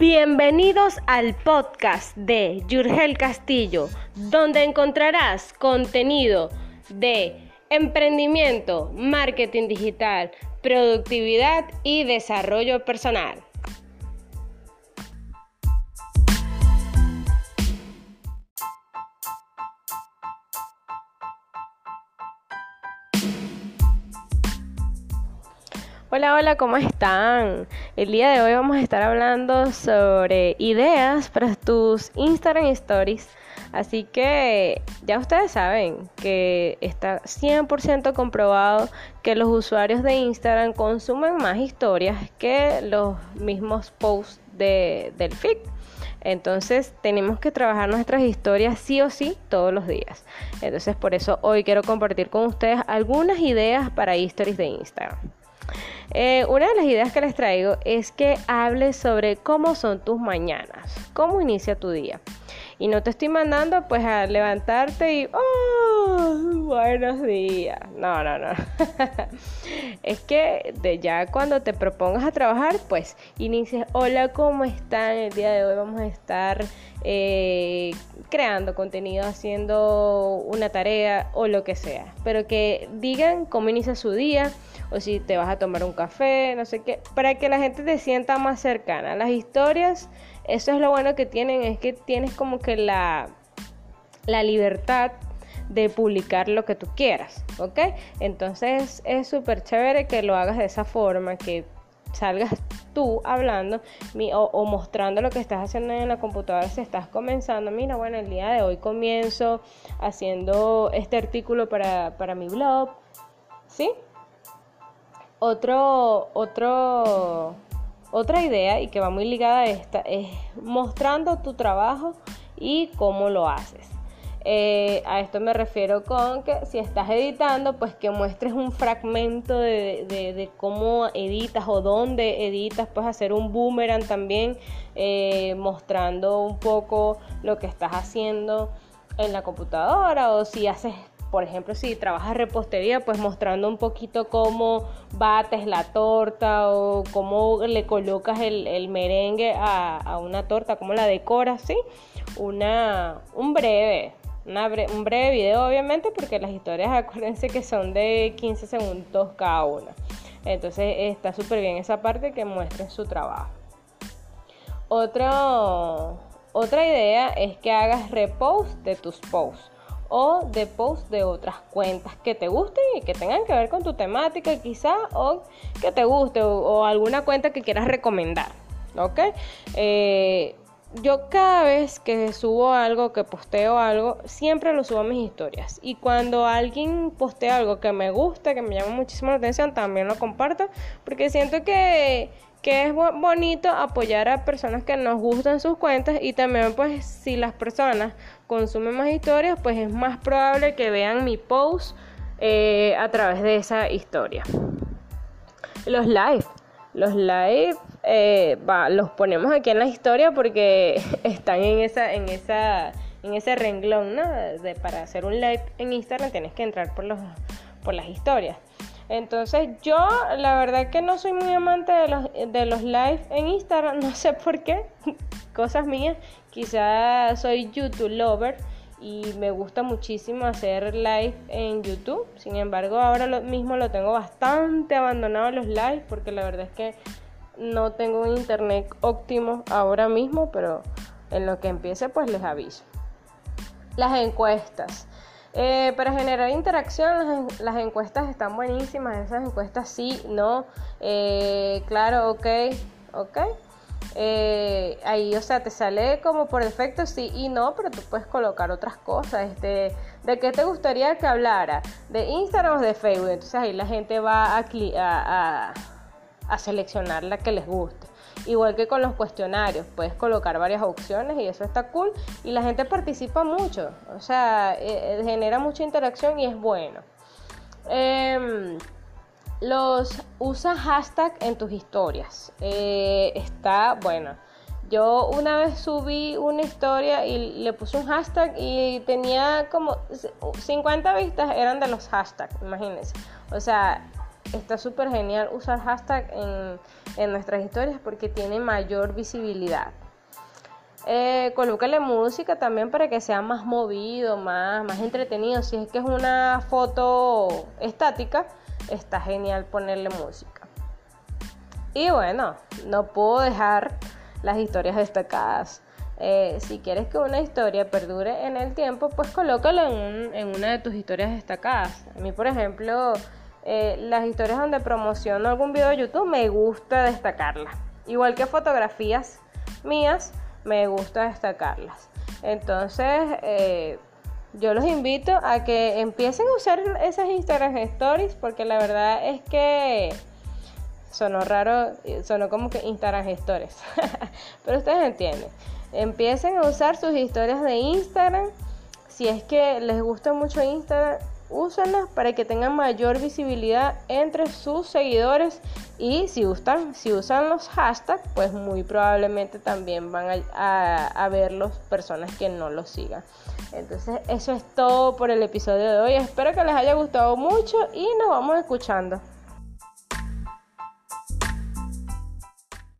Bienvenidos al podcast de Yurgel Castillo, donde encontrarás contenido de emprendimiento, marketing digital, productividad y desarrollo personal. Hola, hola, ¿cómo están? El día de hoy vamos a estar hablando sobre ideas para tus Instagram Stories. Así que ya ustedes saben que está 100% comprobado que los usuarios de Instagram consumen más historias que los mismos posts de, del feed. Entonces tenemos que trabajar nuestras historias sí o sí todos los días. Entonces por eso hoy quiero compartir con ustedes algunas ideas para stories de Instagram. Eh, una de las ideas que les traigo es que hables sobre cómo son tus mañanas, cómo inicia tu día. Y no te estoy mandando pues a levantarte y, oh, buenos días. No, no, no. es que de ya cuando te propongas a trabajar, pues inicies, hola, ¿cómo están? El día de hoy vamos a estar eh, creando contenido, haciendo una tarea o lo que sea. Pero que digan cómo inicia su día o si te vas a tomar un café, no sé qué, para que la gente te sienta más cercana. Las historias eso es lo bueno que tienen, es que tienes como que la, la libertad de publicar lo que tú quieras, ¿ok? Entonces es súper chévere que lo hagas de esa forma, que salgas tú hablando o, mostrando lo que estás haciendo en la computadora si estás comenzando. Mira, bueno, el día de hoy comienzo haciendo este artículo para, para mi blog, ¿sí? Otro, otro otra idea y que va muy ligada a esta es mostrando tu trabajo y cómo lo haces. Eh, a esto me refiero con que si estás editando, pues que muestres un fragmento de, cómo editas o dónde editas, puedes hacer un boomerang también, eh, mostrando un poco lo que estás haciendo en la computadora o si haces por ejemplo, si trabajas repostería, pues mostrando un poquito cómo bates la torta o cómo le colocas el, merengue a, una torta, cómo la decoras, ¿sí? Una, un breve, un breve video, obviamente, porque las historias, acuérdense que son de 15 segundos cada una. Entonces está súper bien esa parte que muestren su trabajo. Otro, otra idea es que hagas repost de tus posts o de posts de otras cuentas que te gusten y que tengan que ver con tu temática quizá o que te guste o, alguna cuenta que quieras recomendar. ¿Ok? Eh, yo cada vez que subo algo, que posteo algo, siempre lo subo a mis historias. Y cuando alguien postea algo que me gusta, que me llama muchísimo la atención, también lo comparto. Porque siento que que es bonito apoyar a personas que nos gustan sus cuentas y también pues si las personas consumen más historias pues es más probable que vean mi post eh, a través de esa historia. Los live, los live eh, los ponemos aquí en la historia porque están en esa, en esa, en ese renglón, ¿no? De, para hacer un live en Instagram tienes que entrar por los, por las historias. Entonces yo la verdad que no soy muy amante de los, de los live en Instagram, no sé por qué, cosas mías, quizá soy YouTube lover y me gusta muchísimo hacer live en YouTube, sin embargo ahora mismo lo tengo bastante abandonado los live porque la verdad es que no tengo un internet óptimo ahora mismo, pero en lo que empiece pues les aviso. Las encuestas. Eh, para generar interacción, las, encuestas están buenísimas. Esas encuestas sí, no. Eh, claro, ok, ok. Eh, ahí, o sea, te sale como por defecto sí y no, pero tú puedes colocar otras cosas. Este, ¿De qué te gustaría que hablara? ¿De Instagram o de Facebook? Entonces ahí la gente va a, a, a seleccionar la que les guste. Igual que con los cuestionarios, puedes colocar varias opciones y eso está cool. Y la gente participa mucho, o sea, eh, eh, genera mucha interacción y es bueno. Em, los usa hashtag en tus historias. Eh, está bueno. Yo una vez subí una historia y le puse un hashtag y tenía como 50 vistas, eran de los hashtags, imagínense. O sea, está súper genial usar hashtag en, en nuestras historias porque tiene mayor visibilidad. Eh, colócale música también para que sea más movido, más, más entretenido. Si es que es una foto estática, está genial ponerle música. Y bueno, no puedo dejar las historias destacadas. Eh, si quieres que una historia perdure en el tiempo, pues colócalo en, en una de tus historias destacadas. A mí, por ejemplo, eh, las historias donde promociono algún video de YouTube me gusta destacarlas. Igual que fotografías mías, me gusta destacarlas. Entonces, eh, yo los invito a que empiecen a usar esas Instagram Stories porque la verdad es que sonó raro, sonó como que Instagram Stories. Pero ustedes entienden. Empiecen a usar sus historias de Instagram. Si es que les gusta mucho Instagram, úsenlas para que tengan mayor visibilidad entre sus seguidores y si usan, si usan los hashtags, pues muy probablemente también van a, a, verlos personas que no los sigan. Entonces eso es todo por el episodio de hoy. Espero que les haya gustado mucho y nos vamos escuchando.